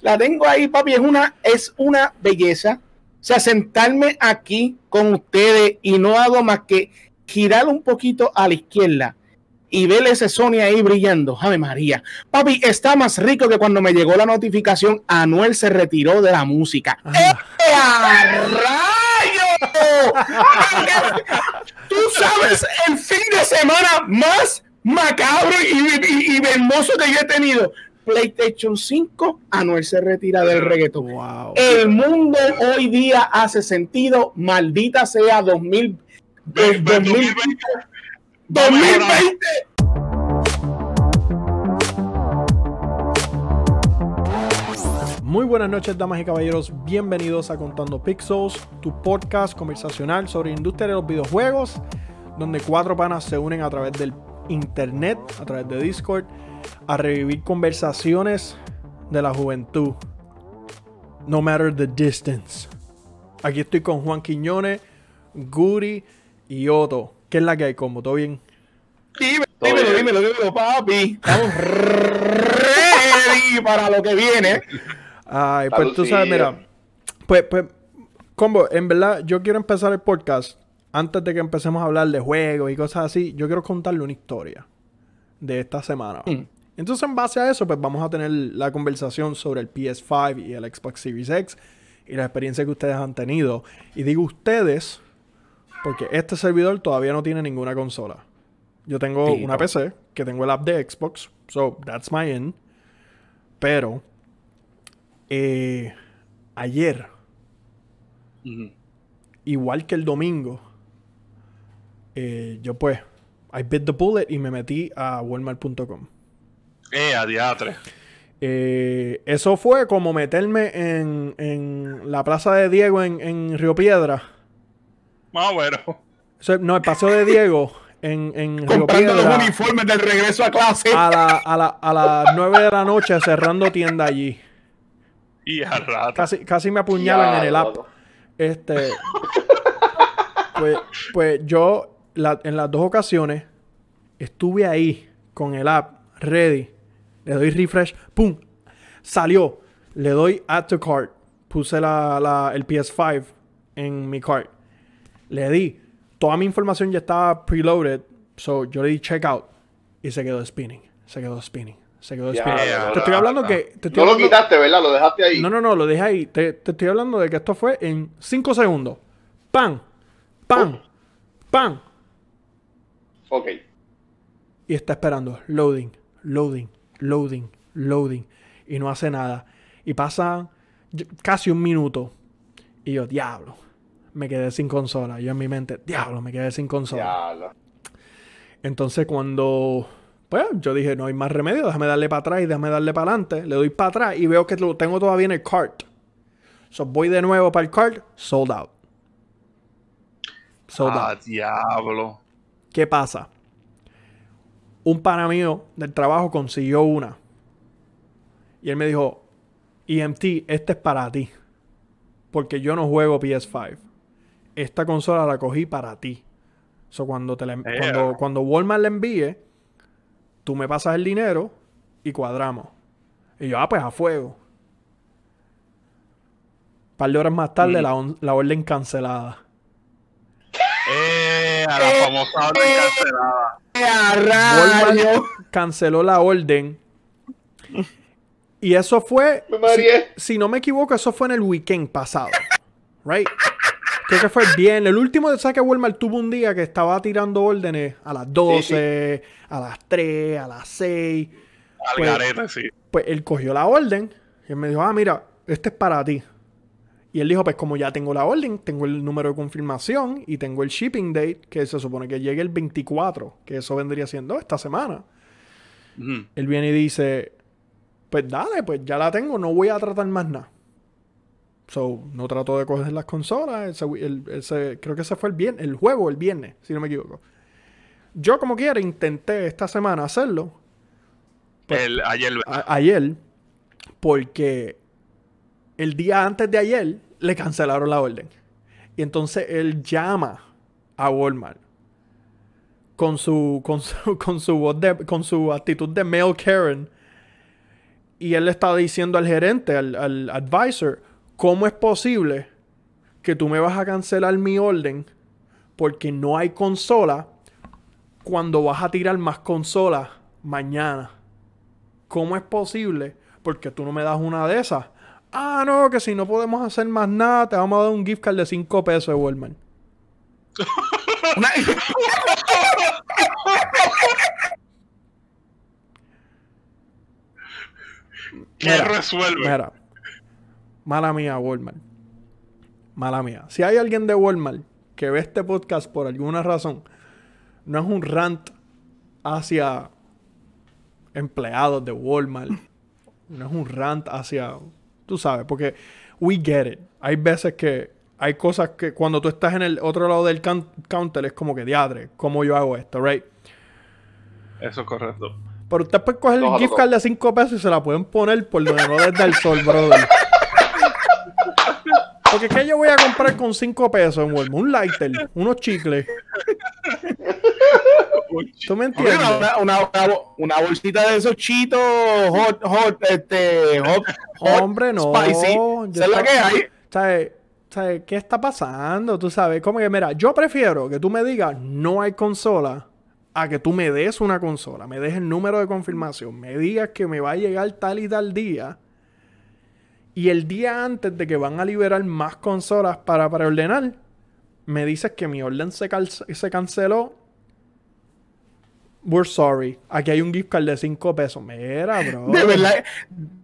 La tengo ahí, papi, es una, es una belleza. O sea, sentarme aquí con ustedes y no hago más que girar un poquito a la izquierda y ver ese Sony ahí brillando. Ave María. Papi, está más rico que cuando me llegó la notificación. Anuel se retiró de la música. Ah. ¡Eh! Tú sabes el fin de semana más macabro y, y, y hermoso que yo he tenido. PlayStation 5, Anuel se retira del reggaetón. Wow. El mundo hoy día hace sentido. Maldita sea 2000, eh, 2020. 2020. Muy buenas noches, damas y caballeros. Bienvenidos a Contando Pixels, tu podcast conversacional sobre industria de los videojuegos, donde cuatro panas se unen a través del internet, a través de Discord, a revivir conversaciones de la juventud. No matter the distance. Aquí estoy con Juan Quiñones, Guri y Otto. ¿Qué es la que hay, combo? ¿Todo bien? Dime, dímelo, dímelo, dímelo, papi. Estamos ready para lo que viene. Ay, pues tú sabes, mira. Pues, pues, combo, en verdad, yo quiero empezar el podcast. Antes de que empecemos a hablar de juegos y cosas así, yo quiero contarle una historia de esta semana. Mm. Entonces, en base a eso, pues vamos a tener la conversación sobre el PS5 y el Xbox Series X y la experiencia que ustedes han tenido. Y digo ustedes, porque este servidor todavía no tiene ninguna consola. Yo tengo una. PC que tengo el app de Xbox, so that's my end. Pero eh, ayer, igual que el domingo, eh, yo pues, I bit the bullet y me metí a walmart.com. Eh, a diatre. Eh, eso fue como meterme en, en la plaza de Diego en, en Río Piedra. Más bueno. Eso- no, el paseo de Diego en, en Río Comprando los Piedra. uniformes del regreso a clase. A, la- a, la- a las 9 de la noche cerrando tienda allí. Y a rato. Casi, casi me apuñalan Ya, en el app. Este. pues, pues yo, la- en las dos ocasiones, estuve ahí con el app ready. Le doy refresh, ¡pum! Salió. Le doy add to cart. Puse la, la- el PS5 en mi cart. Le di. Toda mi información ya estaba preloaded. So yo le di checkout. Y se quedó spinning. Se quedó spinning. Se quedó spinning. te estoy hablando que. Te estoy No lo quitaste, ¿verdad? Lo dejaste ahí. no, no, no, lo dejé ahí. Te, te estoy hablando de que esto fue en 5 segundos. ¡Pam! ¡Pam! ¡Pam! Ok. Y está esperando. Loading, loading, loading, loading. Y no hace nada. Y pasa casi un minuto. Y yo, diablo. Me quedé sin consola. Yo en mi mente, diablo, me quedé sin consola. Entonces cuando... Pues yo dije, no hay más remedio, déjame darle para atrás y déjame darle para adelante. Le doy para atrás y veo que lo tengo todavía en el cart. So voy de nuevo para el cart, sold out. Sold Ah, out. diablo. ¿Qué pasa? Un pana mío del trabajo consiguió una. Y él me dijo, EMT, este es para ti. Porque yo no juego PS5. Esta consola la cogí para ti. So, cuando, te la en- Yeah. cuando, cuando Walmart la envíe, tú me pasas el dinero y cuadramos. Y yo, ah, pues a fuego. Un par de horas más tarde, Mm. la, on- la orden cancelada. Eh, a la famosa orden cancelada. Canceló la orden. Y eso fue, si, si no me equivoco, eso fue en el weekend pasado. Right? Creo que fue el viernes. El último de que Walmart tuvo un día que estaba tirando órdenes a las 12, a las 3, a las 6. Al Pues- garete, sí. Pues él cogió la orden y él me dijo, ah, mira, este es para ti. Y él dijo, pues como ya tengo la orden, tengo el número de confirmación y tengo el shipping date, que se supone que llegue el 24, que eso vendría siendo esta semana. Él viene y dice, pues dale, pues ya la tengo, no voy a tratar más nada. So, no trato de coger las consolas. ese- el- ese- creo que ese fue el viernes, el juego el viernes, si no me equivoco. Yo como quiera intenté esta semana hacerlo, Pues- El, ayer, a- ayer, porque el día antes de ayer le cancelaron la orden. Y entonces él llama a Walmart con su, con su, con su voz de, con su actitud de male Karen y él le estaba diciendo al gerente, al, al advisor, ¿cómo es posible que tú me vas a cancelar mi orden porque no hay consola cuando vas a tirar más consolas mañana? ¿Cómo es posible? Porque tú no me das una de esas. Ah, no, que si no podemos hacer más nada, te vamos a dar un gift card de 5 pesos de Walmart. ¿Qué Mira, resuelve? Mira, mala mía, Walmart. Mala mía. Si hay alguien de Walmart que ve este podcast por alguna razón, no es un rant hacia empleados de Walmart. No es un rant hacia. Tú sabes, porque we get it. Hay veces que hay cosas que cuando tú estás en el otro lado del counter es como que diadre, ¿cómo yo hago esto, right? Eso es correcto. Pero usted puede coger el gift card de 5 pesos y se la pueden poner por donde no les da el sol, brother. Porque ¿qué yo voy a comprar con 5 pesos en Walmart? Un lighter, unos chicles. ¿Tú me entiendes? Una, una, bolsita de esos chitos hot, hot, este, hot, hot Hombre, no. spicy. yo Esa es la estaba- que hay. ¿Sabes? ¿Sabes? ¿Qué está pasando? Tú sabes, como que, mira, yo prefiero que tú me digas no hay consola a que tú me des una consola, me des el número de confirmación, me digas que me va a llegar tal y tal día y el día antes de que van a liberar más consolas para preordenar, me dices que mi orden se canceló. We're sorry. Aquí hay un gift card de 5 pesos. Mira, bro. De verdad,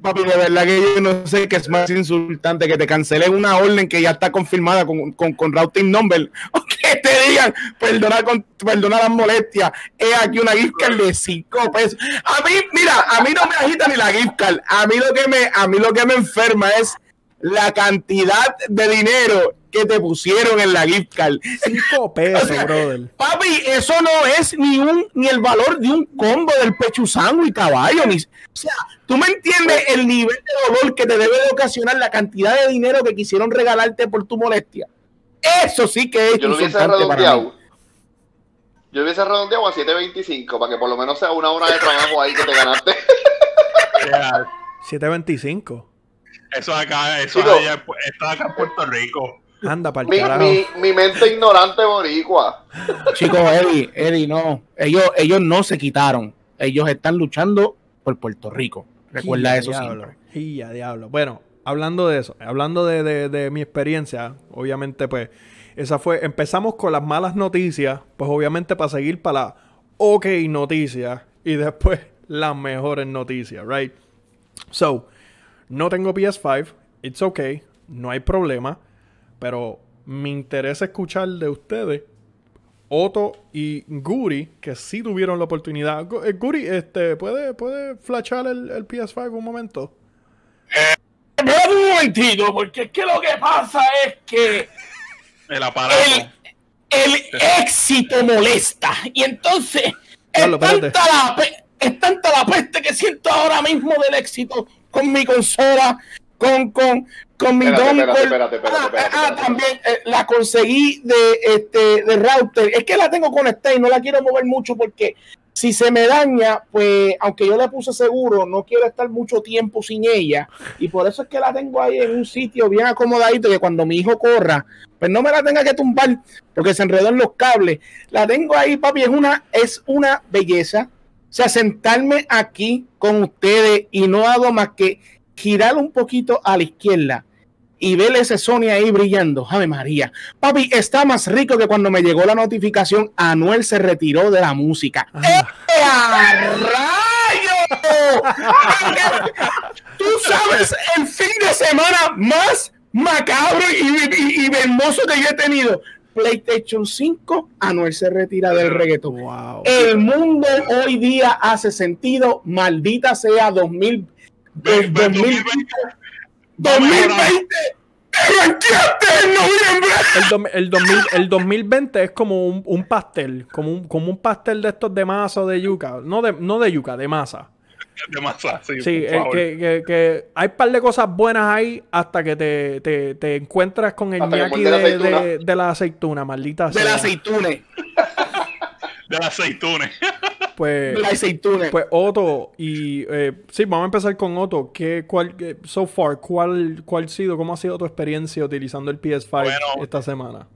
papi, de verdad que yo no sé qué es más insultante que te cancelen una orden que ya está confirmada con, con, con routing number o que te digan, perdona, con, perdona las molestias, es aquí una gift card de 5 pesos. A mí, mira, a mí no me agita ni la gift card, a mí lo que me, a mí lo que me enferma es la cantidad de dinero que te pusieron en la gift card. 5 pesos, brother. Papi, eso no es ni un ni el valor de un combo del pechuzango y caballo. Ni, o sea, tú me entiendes el nivel de dolor que te debe de ocasionar la cantidad de dinero que quisieron regalarte por tu molestia. Eso sí que es Yo lo hubiese redondeado. Yo hubiese redondeado a 7.25 para que por lo menos sea una hora de trabajo ahí que te ganaste. Yeah. 725. Eso acá, eso Chico. allá, está acá en Puerto Rico. Anda para Mi, mi, mi mente ignorante boricua. Chicos, Eddie, Eddie, no. Ellos, ellos no se quitaron. Ellos están luchando por Puerto Rico. Recuerda eso diablo. siempre. Ya, diablo. Bueno, hablando de eso, hablando de, de- de mi experiencia, obviamente, pues, esa fue. Empezamos con las malas noticias, pues, obviamente, para seguir para la ok noticias y después las mejores noticias, right? So, no tengo PS5, it's okay, no hay problema, pero me interesa escuchar de ustedes. Otto y Guri, que sí tuvieron la oportunidad. Eh, Guri, este, ¿puede, puede flashar el, el PS5 un momento? Espérate un momentito, porque es que lo que pasa es que El aparato. el, el éxito molesta. Y entonces es Carlos, espérate. tanta, la, es tanta la peste que siento ahora mismo del éxito con mi consola, con, con, con mi espérate, Ah, ah, también eh, la conseguí de, este, de router. Es que la tengo conectada y no la quiero mover mucho porque si se me daña, pues aunque yo le puse seguro, no quiero estar mucho tiempo sin ella. Y por eso es que la tengo ahí en un sitio bien acomodadito que cuando mi hijo corra, pues no me la tenga que tumbar porque se enredó en los cables. La tengo ahí, papi, es una, es una belleza. O sea, sentarme aquí con ustedes y no hago más que girar un poquito a la izquierda y ver ese Sony ahí brillando. Ave María. Papi, está más rico que cuando me llegó la notificación. Anuel se retiró de la música. Ah. ¡Eh! Tú sabes el fin de semana más macabro y, y- y hermoso que yo he tenido. PlayStation 5, Anuel se retira del reggaetón. Wow. El mundo hoy día hace sentido, maldita sea 2000, eh, 2020, 2020, arranqueaste en noviembre. El, dom- el, 2000 el 2020 es como un, un pastel, como un, como un pastel de estos de masa o de yuca. No de, no de yuca, de masa. De sí, Sí, por eh, favor. que, que- que hay un par de cosas buenas ahí hasta que te, te, te encuentras con el ñaki la de, aceituna. de- de la aceituna, maldita De sea. la aceitune. De las aceitunes. Pues, La aceituna. pues Otto, y eh, sí, vamos a empezar con Otto. ¿Qué, cuál, qué- so far, cuál, cuál ha sido, cómo ha sido tu experiencia utilizando el PS5 Bueno. esta semana?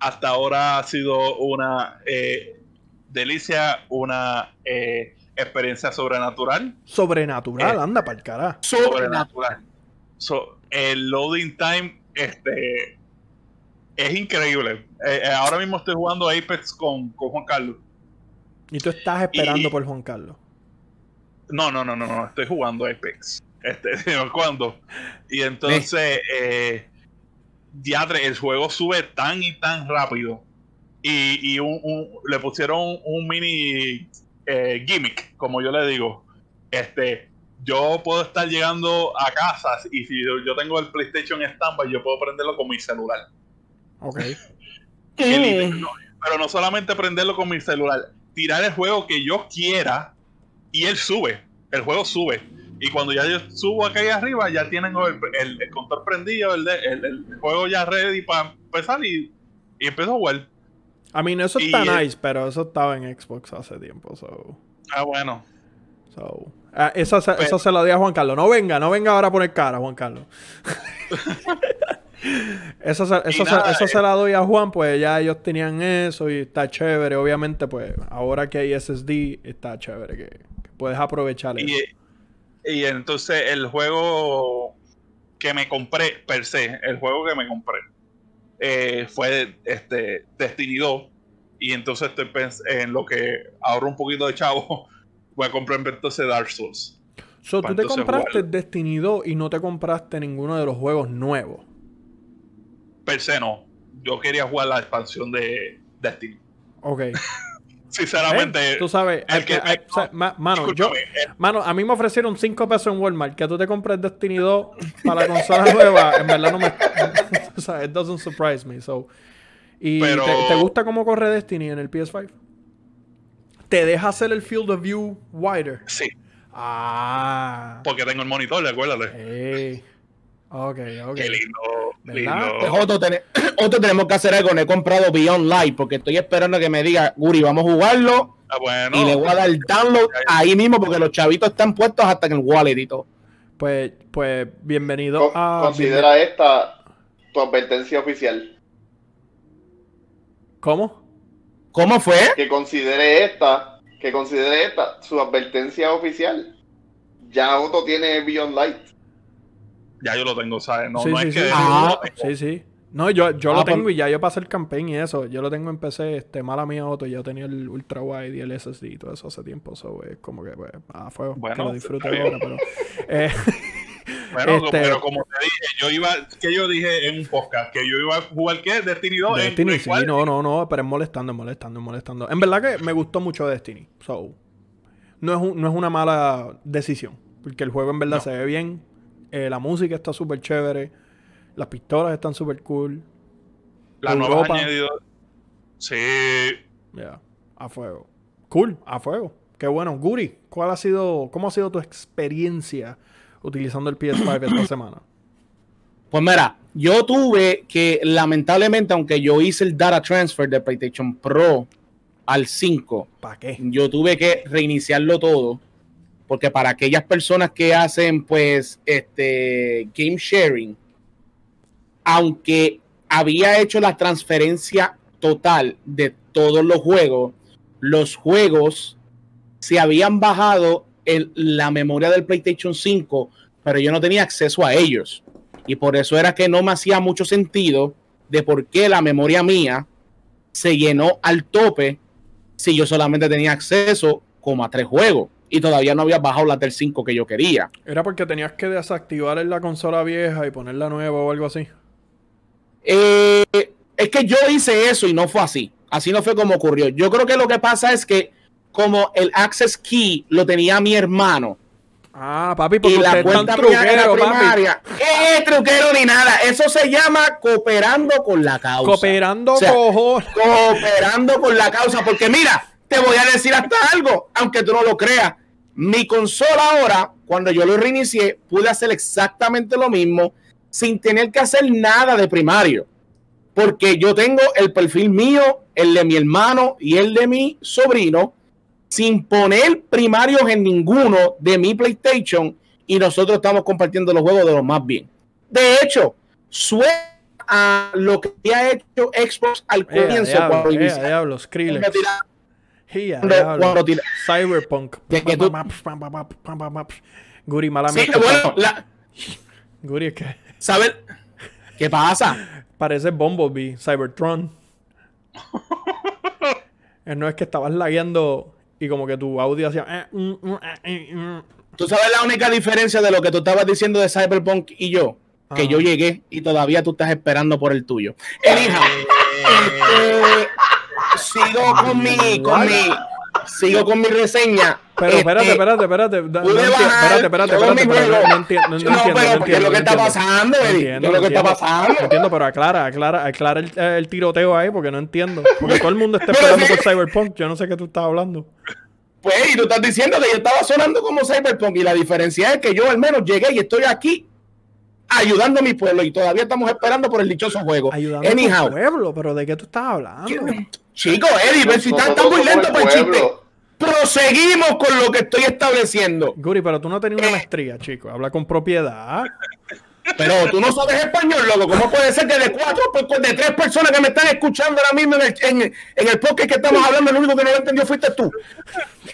Hasta ahora ha sido una eh, delicia, una eh, experiencia sobrenatural. Sobrenatural, Eh. anda para el carajo. Sobrenatural. So, el loading time este, es increíble. Eh, eh, ahora mismo estoy jugando Apex con, con Juan Carlos. Y tú estás esperando Y- por Juan Carlos. No, no, no, no, no, estoy jugando Apex. Este, ¿cuándo? Y entonces, eh, diadre, el juego sube tan y tan rápido. Y, y un- un- le pusieron un, un mini eh, gimmick, como yo le digo. Este, yo puedo estar llegando a casas y si yo, yo tengo el PlayStation standby, yo puedo prenderlo con mi celular. Ok. Nivel, no, pero no solamente prenderlo con mi celular, tirar el juego que yo quiera y él sube. El juego sube. Y cuando ya yo subo acá arriba, ya tienen el, el- el control prendido, el- el juego ya ready para empezar y, y empiezo a jugar. I mean, eso Y, está eh, nice, pero eso estaba en Xbox hace tiempo, so... Ah, bueno. so. Ah, eso, se, Pues- eso se lo di a Juan Carlos. No venga, no venga ahora a poner cara, Juan Carlos. eso se, eso, Y se, eso eh. se la doy a Juan, pues ya ellos tenían eso y está chévere. Obviamente, pues ahora que hay SSD, está chévere que, que puedes aprovechar eso. Y, y entonces el juego que me compré, per se, el juego que me compré, eh, fue este Destiny 2. Y entonces estoy pens- en lo que ahorro un poquito de chavo, voy a comprar entonces Dark Souls. So, tú te compraste. Destiny 2 y no te compraste ninguno de los juegos nuevos. Per se no. Yo quería jugar la expansión de Destiny. Ok. Sinceramente, Eh, Tú sabes, el hay- que- hay- o sea, ma- mano, yo, eh, Mano, a mí me ofrecieron 5 pesos en Walmart que tú te compres Destiny 2 para la consola nueva. En verdad no me. o sea, it doesn't surprise me. So. ¿Y Pero- te, te gusta cómo corre Destiny en el PS5? ¿Te deja hacer el field of view wider? sí, Ah. porque tengo el monitor, acuérdate. Ey. Ok, ok. Qué lindo, ¿Verdad? lindo. Otro, ten- otro tenemos que hacer algo. No he comprado Beyond Light porque estoy esperando que me diga, Guri, vamos a jugarlo. Ah, bueno. Y le voy a dar download ahí mismo porque los chavitos están puestos hasta en el wallet y todo. Pues, pues, bienvenido Con- a. considera esta tu advertencia oficial. ¿Cómo? ¿Cómo fue? Que considere esta, que considere esta su advertencia oficial. Ya Auto tiene Beyond Light. Ya yo lo tengo, ¿sabes? No, Sí, no sí, es sí. que. Ah, Sí, sí. No, yo, yo Ah, lo pues- tengo y ya yo pasé el campaign y eso. Yo lo tengo en PC, este, mala mía otro. Yo tenía el ultra wide y el SSD y todo eso hace tiempo. So, es como que, pues, a fuego. Bueno, que lo bien. ahora, pero. eh, Bueno, Este- pero como te dije, yo iba, que yo dije en un podcast, que yo iba a jugar qué, Destiny 2 en- Destiny, en sí, no, no, no, pero es molestando, es molestando, es molestando. En verdad que me gustó mucho Destiny. So, no es, un- no es una mala decisión. Porque el juego en verdad No. se ve bien. eh, la música está súper chévere. Las pistolas están súper cool. La nueva Europa. añadido. Sí, Ya, a fuego. Cool, a fuego. Qué bueno. Guri, ¿cuál ha sido, ¿cómo ha sido tu experiencia utilizando el PS5 esta semana? Pues mira, yo tuve que, lamentablemente, aunque yo hice el data transfer de PlayStation Pro al 5, ¿Para qué? yo tuve que reiniciarlo todo. Porque para aquellas personas que hacen, pues, este game sharing, aunque había hecho la transferencia total de todos los juegos, los juegos se habían bajado en la memoria del PlayStation 5, pero yo no tenía acceso a ellos. Y por eso era que no me hacía mucho sentido de por qué la memoria mía se llenó al tope si yo solamente tenía acceso como a tres juegos y todavía no había bajado la del 5 que yo quería. ¿Era porque tenías que desactivar en la consola vieja y ponerla nueva o algo así? Eh, es que yo hice eso y no fue así. Así no fue como ocurrió. Yo creo que lo que pasa es que como el access key lo tenía mi hermano Ah, papi, porque y la cuenta truquero, papi. primaria, ¿qué truquero ni nada? Eso se llama cooperando con la causa. Cooperando O sea, cojones. cooperando con la causa. Porque mira, te voy a decir hasta algo, aunque tú no lo creas. Mi consola ahora, cuando yo lo reinicié, pude hacer exactamente lo mismo sin tener que hacer nada de primario. Porque yo tengo el perfil mío, el de mi hermano y el de mi sobrino. sin poner primarios en ninguno de mi PlayStation y nosotros estamos compartiendo los juegos de los más bien. De hecho, suena a lo que ha hecho Xbox al comienzo cuando inició. diablo, Skrillex. Ea, Cuando- diablo. cuando tira- Cyberpunk. De que tú- Guri, mala Sí, bueno, la- Guri, es que ¿sabes qué pasa? parece Bumblebee, Cybertron. No es que estabas lagueando y como que tu audio hacía. eh, mm, mm, eh, eh. Tú sabes la única diferencia de lo que tú estabas diciendo de Cyberpunk y yo, que Ajá. yo llegué y todavía tú estás esperando por el tuyo. Elija, este, sigo con mi, con mi, sigo con mi reseña. Pero Este, espérate, espérate, espérate. No espérate, espérate, espérate. mi pero. No, no entiendo, no, No, entiendo, pero entiendo, es lo que no está entiendo. pasando, No Eddie. Es lo no que está entiendo. pasando. Entiendo, pero aclara, aclara, aclara el, eh, el tiroteo ahí porque no entiendo. Porque todo el mundo está Pero esperando por Cyberpunk. Yo no sé qué tú estás hablando. Pues, y tú estás diciendo que yo estaba sonando como Cyberpunk y la diferencia es que yo al menos llegué y estoy aquí ayudando a mi pueblo y todavía estamos esperando por el dichoso juego. Ayudando a tu pueblo, pero ¿de qué tú estás hablando? chicos, Eddie, ven si estás tan muy lento para el chiste. Proseguimos con lo que estoy estableciendo. Guri, pero tú no tenías una maestría, chico. Habla con propiedad. Pero tú no sabes español, loco. ¿Cómo puede ser que de cuatro, pues, de tres personas que me están escuchando ahora mismo en el, en, en el podcast que estamos hablando, el único que no lo entendió fuiste tú?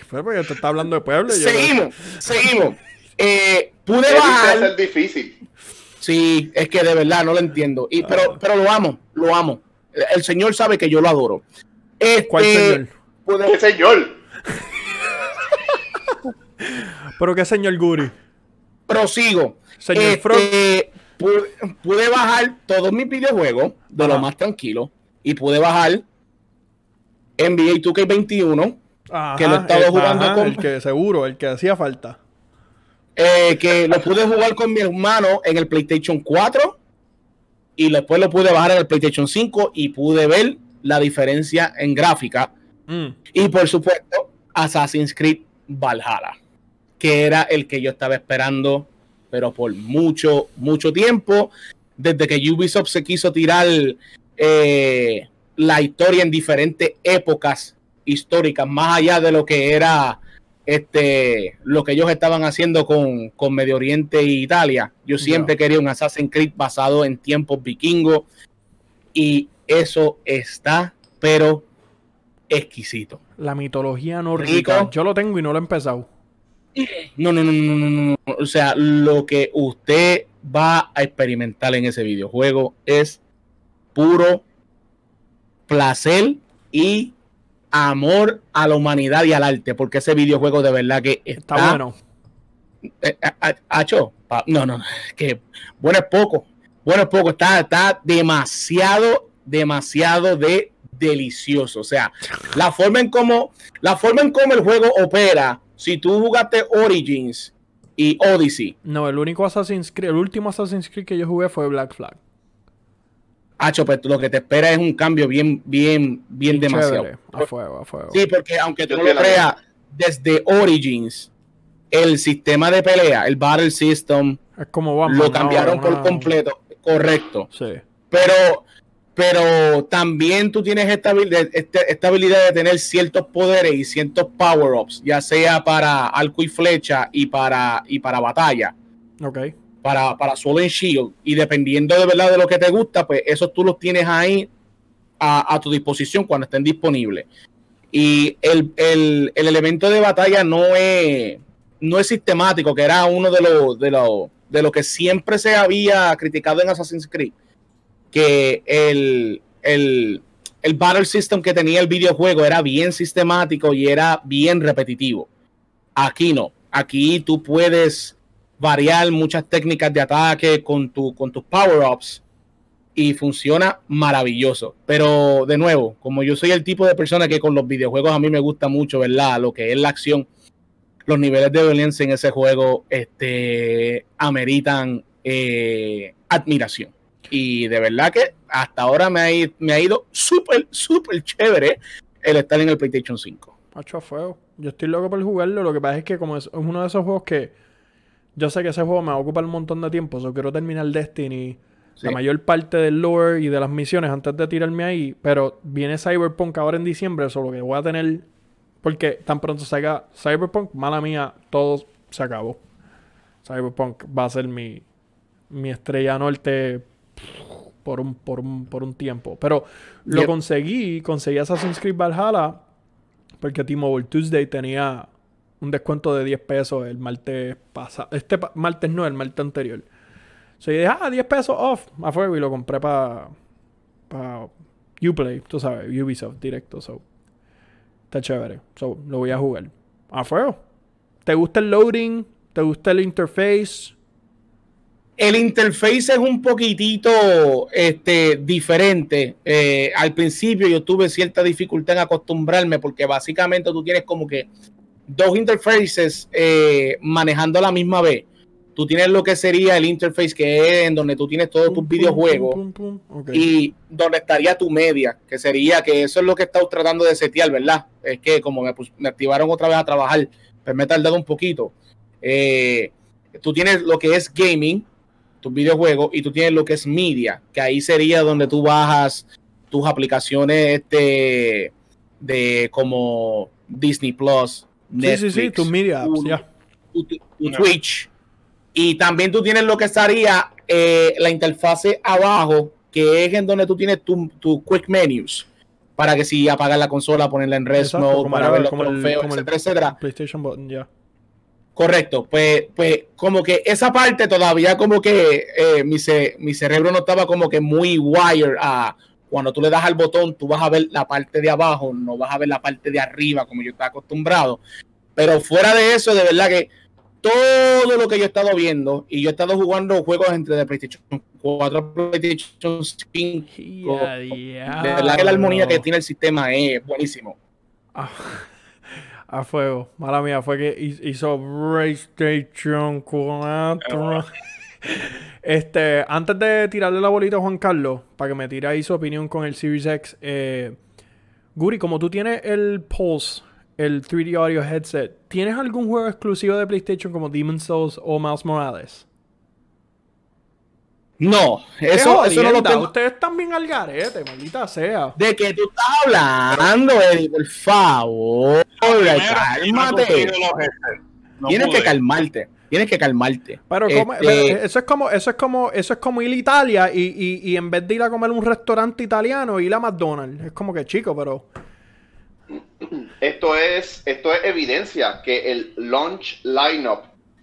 Fue porque te está hablando de pueblo. y yo- Seguimos, seguimos. Eh, pude Eddie se hace bajar. el difícil. Sí, es que de verdad no lo entiendo. Y, pero, pero lo amo, lo amo. El señor sabe que yo lo adoro. Este, ¿Cuál señor? pude- ¡Qué señor! ¿Pero qué señor Guri? prosigo. Señor Este, Frog. Pude, pude bajar todos mis videojuegos de lo más tranquilo y pude bajar NBA 2K21 Ajá, que lo el- jugando ajá, con- El que seguro, el que hacía falta. eh, que lo pude jugar con mi hermano en el PlayStation 4 y después lo pude bajar en el PlayStation 5 y pude ver la diferencia en gráfica Mm. y por supuesto Assassin's Creed Valhalla que era el que yo estaba esperando pero por mucho mucho tiempo desde que Ubisoft se quiso tirar eh, la historia en diferentes épocas históricas más allá de lo que era este lo que ellos estaban haciendo con, con Medio Oriente e Italia. Yo siempre quería un Assassin's Creed basado en tiempos vikingos y eso está, pero exquisito. La mitología nórdica. Rico. Yo lo tengo y no lo he empezado. No, no, no, no, no, no. O sea, lo que usted va a experimentar en ese videojuego es puro placer y amor a la humanidad y al arte, porque ese videojuego de verdad que está, Está bueno. eh, a- a- Acho, pa- no, no, que bueno es poco, bueno es poco, está, está demasiado, demasiado de delicioso. O sea, la forma en cómo, la forma en cómo el juego opera, si tú jugaste Origins y Odyssey, No, el único Assassin's Creed, el último Assassin's Creed que yo jugué fue Black Flag. Acho, pues lo que te espera es un cambio bien, bien, bien demasiado. Chévere. A fuego, a fuego. Sí, porque aunque tú no lo creas, desde Origins, el sistema de pelea, el Battle System, Es como vamos. lo cambiaron por completo. Correcto. Sí. Pero, pero también tú tienes esta, habil- este- esta habilidad de tener ciertos poderes y ciertos power-ups, ya sea para arco y flecha y para, y para batalla, Ok. para, para solo en shield. Y dependiendo de verdad de lo que te gusta, pues esos tú los tienes ahí a, a tu disposición cuando estén disponibles. Y el, el- el elemento de batalla no es, no es sistemático, que era uno de los de los de lo que siempre se había criticado en Assassin's Creed. Que el, el, el battle system que tenía el videojuego era bien sistemático y era bien repetitivo. Aquí no. Aquí tú puedes variar muchas técnicas de ataque con, tu, con tus power-ups y funciona maravilloso. Pero de nuevo, como yo soy el tipo de persona que con los videojuegos a mí me gusta mucho, ¿verdad? Lo que es la acción, los niveles de violencia en ese juego este, ameritan eh, admiración. Y de verdad que hasta ahora me ha, i- me ha ido súper, súper chévere el estar en el PlayStation 5. Macho a fuego. Yo estoy loco por jugarlo. Lo que pasa es que como es, uno de esos juegos que yo sé que ese juego me va a ocupar un montón de tiempo. Yo quiero terminar Destiny. Sí. La mayor parte del lore y de las misiones antes de tirarme ahí. Pero viene Cyberpunk ahora en diciembre. Solo que voy a tener Porque tan pronto salga Cyberpunk, mala mía, todo se acabó. Cyberpunk va a ser mi, mi estrella norte por un, por un, por un tiempo. Pero lo Yep. conseguí, conseguí Assassin's Creed Valhalla porque T-Mobile Tuesday tenía un descuento de 10 pesos el martes pasado. Este pa- martes no, el martes anterior. So, yo dije, ah, 10 pesos off a fuego y lo compré para pa Uplay, tú sabes, Ubisoft directo. So, está chévere. So, lo voy a jugar. A fuego. ¿Te gusta el loading? ¿Te gusta el interface? El interface es un poquitito este, diferente. Eh, al principio yo tuve cierta dificultad en acostumbrarme porque básicamente tú tienes como que dos interfaces eh, manejando a la misma vez. Tú tienes lo que sería el interface que es en donde tú tienes todos Pum, tus pum, videojuegos pum, y donde estaría tu media, que sería que eso es lo que estado tratando de setear, ¿verdad? Es que como me activaron otra vez a trabajar, pues me he tardado un poquito. Eh, tú tienes lo que es gaming, tus videojuegos, y tú tienes lo que es media, que ahí sería donde tú bajas tus aplicaciones este, de como Disney Plus, Sí, Netflix, sí, sí, media ya. tu, tu- tu No. Twitch. Y también tú tienes lo que estaría eh, la interfase abajo, que es en donde tú tienes tu, tu quick menus. Para que si apagas la consola, ponerla en rest Exacto, mode, para ver los trofeos, el- etcétera, etcétera. PlayStation Button, ya. Correcto, pues, pues como que esa parte todavía como que eh, mi, ce- mi cerebro no estaba como que muy wire a cuando tú le das al botón, tú vas a ver la parte de abajo, no vas a ver la parte de arriba como yo estaba acostumbrado. Pero fuera de eso, de verdad que todo lo que yo he estado viendo y yo he estado jugando juegos entre de PlayStation 4 PlayStation 5, Ya, de verdad que la armonía que tiene el sistema es buenísimo. A, a fuego. Mala mía, fue que hi- hizo PlayStation 4. Este, antes de tirarle la bolita a Juan Carlos, para que me tire ahí su opinión con el Series X, eh, Guri, como tú tienes el Pulse, el 3D Audio Headset, ¿tienes algún juego exclusivo de PlayStation como Demon's Souls o Miles Morales? No, ¡Qué eso, eso no lo tengo. Ustedes bien al garete, maldita sea. ¿De que tú estás hablando, Eddie? Por favor, cálmate. No Tienes pude. que calmarte. Tienes que calmarte. Pero como- Este, pero eso es como, eso es como, eso es como ir a Italia y, y- y en vez de ir a comer un restaurante italiano, ir a McDonald's. Es como que chico, pero. Esto es, esto es evidencia que el launch lineup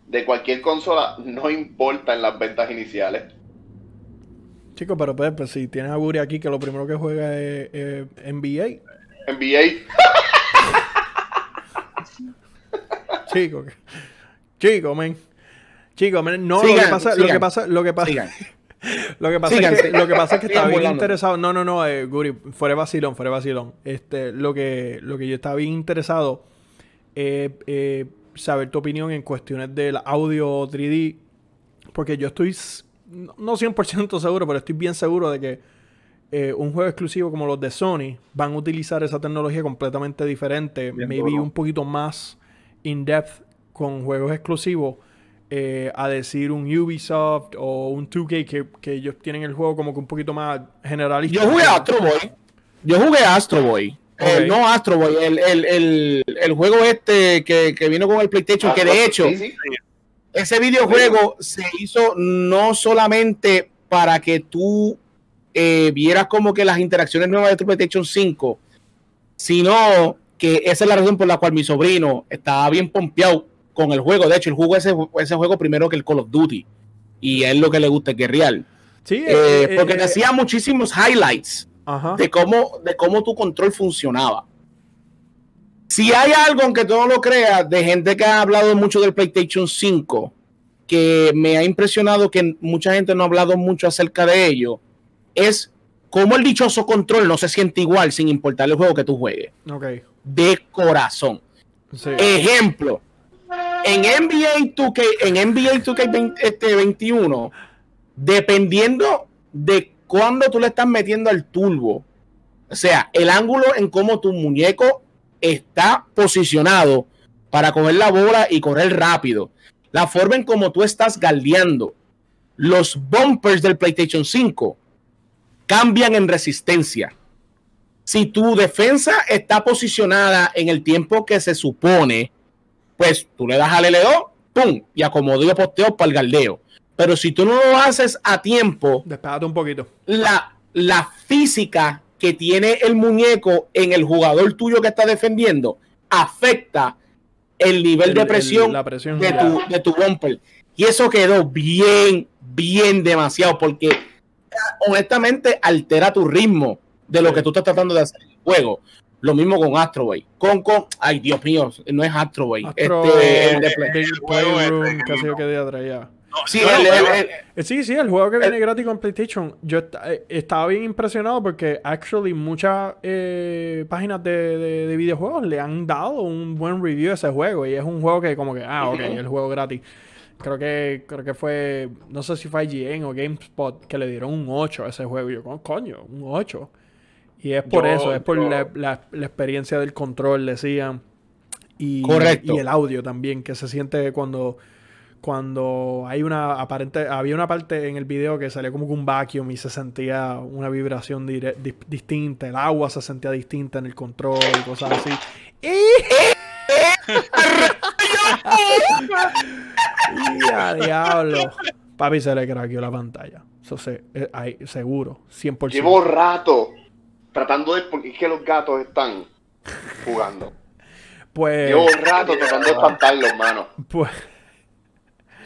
de cualquier consola no importa en las ventas iniciales. Chico, pero pues, pues, si tienes a Guri aquí que lo primero que juega es, es NBA. NBA, Chico, chico, men. Chico, men. No, lo que pasa, lo que pasa, lo que pasa. sigan. Lo que pasa Sigan, es que, lo que pasa es que estaba bien volando. interesado. No, no, no, eh, Guri, fuera de vacilón, fuera de vacilón. Este, lo que, lo que yo estaba bien interesado es eh, saber tu opinión en cuestiones del audio 3D. Porque yo estoy, no no 100% seguro, pero estoy bien seguro de que eh, un juego exclusivo como los de Sony van a utilizar esa tecnología completamente diferente. Bien maybe duro. un poquito más in-depth con juegos exclusivos. eh, a decir un Ubisoft o un 2K que, que ellos tienen el juego como que un poquito más generalista. Yo jugué a Astro Boy. Yo jugué a Astro Boy. Eh, no Astro Boy, el, el, el, el juego este que, que vino con el PlayStation, que de hecho, Sí, sí. Ese videojuego se hizo no solamente para que tú eh, vieras como que las interacciones nuevas de tu PlayStation 5, sino que esa es la razón por la cual mi sobrino estaba bien pompeado con el juego. De hecho, él jugó ese, ese juego primero que el Call of Duty. Y a él lo que le gusta es guerrear. Sí, Eh, eh, porque te hacía muchísimos highlights Ajá. de cómo, de cómo tu control funcionaba. Si hay algo, aunque tú no lo creas, de gente que ha hablado mucho del PlayStation 5, que me ha impresionado que mucha gente no ha hablado mucho acerca de ello, es cómo el dichoso control no se siente igual sin importar el juego que tú juegues. Ok. De corazón. Sí. Ejemplo, en NBA 2K, en NBA 2K20 este, 21, dependiendo de cuándo tú le estás metiendo al turbo, o sea, el ángulo en cómo tu muñeco está posicionado para coger la bola y correr rápido, la forma en cómo tú estás galdeando, los bumpers del PlayStation 5 cambian en resistencia. Si tu defensa está posicionada en el tiempo que se supone, pues tú le das al L2, ¡pum! Y acomodó y posteo para el galdeo. Pero si tú no lo haces a tiempo, Despégate un poquito. la, la física que tiene el muñeco en el jugador tuyo que está defendiendo afecta el nivel El- de el- presión, la presión. de, tu, de tu bumper. Y eso quedó bien, bien demasiado, porque honestamente altera tu ritmo de lo Sí. que tú estás tratando de hacer en el juego. Lo mismo con Astro Boy. Con, con, ay Dios mío, no es Astro Boy. Astro- Este, el de Play- Big el juego Playroom, este que día traía. Sí, el- el- el- Sí, sí, el juego que viene gratis con PlayStation. Yo eh, estaba bien impresionado porque, actually, muchas eh, páginas de, de- de videojuegos le han dado un buen review a ese juego. Y es un juego que, como que, ah, ok, el juego gratis. Creo que, creo que fue, no sé si fue IGN o GameSpot que le dieron un 8 a ese juego. Y yo, "¿Cómo coño, un 8. Y es por Yo- eso, es por yo- la, la- la experiencia del control, decían. Y, Correcto. y el audio también, que se siente cuando, cuando hay una aparente, había una parte en el video que salía como que un vacuum y se sentía una vibración dire- di- distinta, el agua se sentía distinta en el control y cosas así. ¡Y a diablo! Papi se le craqueó la pantalla. Eso se, eh, ahí, seguro, 100%. Llevo rato tratando de. Porque es que los gatos están jugando. Pues, Llevo rato tratando de espantarlos, mano. pues,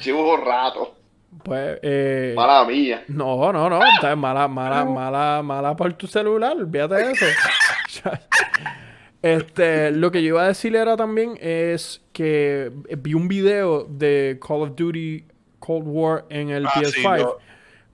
Llevo rato. pues, eh, Mala mía. No, no, no. Está mala, mala, mala, mala por tu celular. Olvídate de eso. Este, lo que yo iba a decir era también es que vi un video de Call of Duty Cold War en el Ah, sí, PS5. no.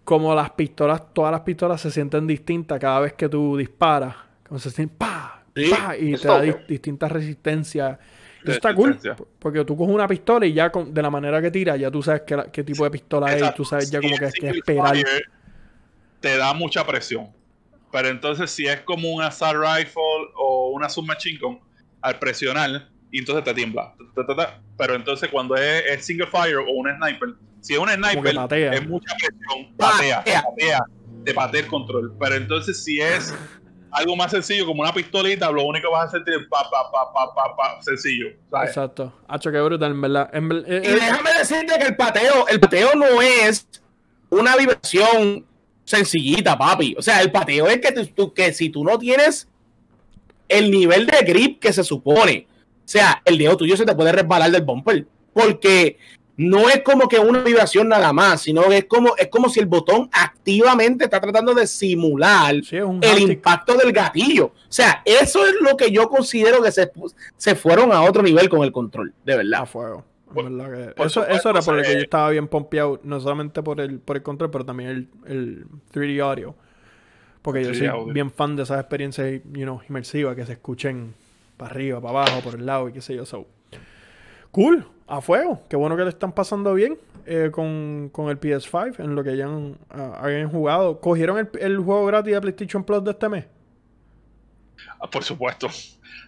Como las pistolas, todas las pistolas se sienten distintas cada vez que tú disparas. Como se sienten ¡pa! Sí, ¡pa! Y te da distintas resistencias. Eso está cool. Porque tú coges una pistola y ya con- de la manera que tira, ya tú sabes qué, tipo de pistola es y tú sabes ya como que, es que single esperar. Te da mucha presión. Pero entonces, si es como un assault rifle o una submachine gun, al presionar, y entonces te tiembla. Ta, ta, ta. Pero entonces, cuando es, es single fire o un sniper, si es un sniper, patea. es mucha presión, patea, Patea. patea, te patea el control. Pero entonces, si es algo más sencillo, como una pistolita, lo único que vas a sentir es pa, pa, pa, pa, pa, pa, sencillo. ¿sabes? Exacto. Hacho, qué brutal, en verdad. En eh, Y eh, déjame decirte que el pateo, el pateo no es una vibración sencillita, papi. O sea, el pateo es que, tú- tú- que si tú no tienes el nivel de grip que se supone, o sea, el dedo tuyo se te puede resbalar del bumper. Porque no es como que una vibración nada más, sino que es como, es como si el botón activamente está tratando de simular sí, el impacto del gatillo. O sea, eso es lo que yo considero que se, se fueron a otro nivel con el control, de a verdad. fuego. En Por- verdad que- por eso, eso era por lo que yo estaba bien pompeado, no solamente por el, por el control, pero también el, el 3D audio. Porque yo 3D soy audio. bien fan de esas experiencias you know, inmersivas que se escuchen para arriba, para abajo, por el lado y qué sé yo. So. Cool, a fuego. Qué bueno que le están pasando bien eh, con, con el PS5 en lo que hayan, ah, hayan jugado. ¿Cogieron el, el juego gratis de PlayStation Plus de este mes? Ah, Por supuesto.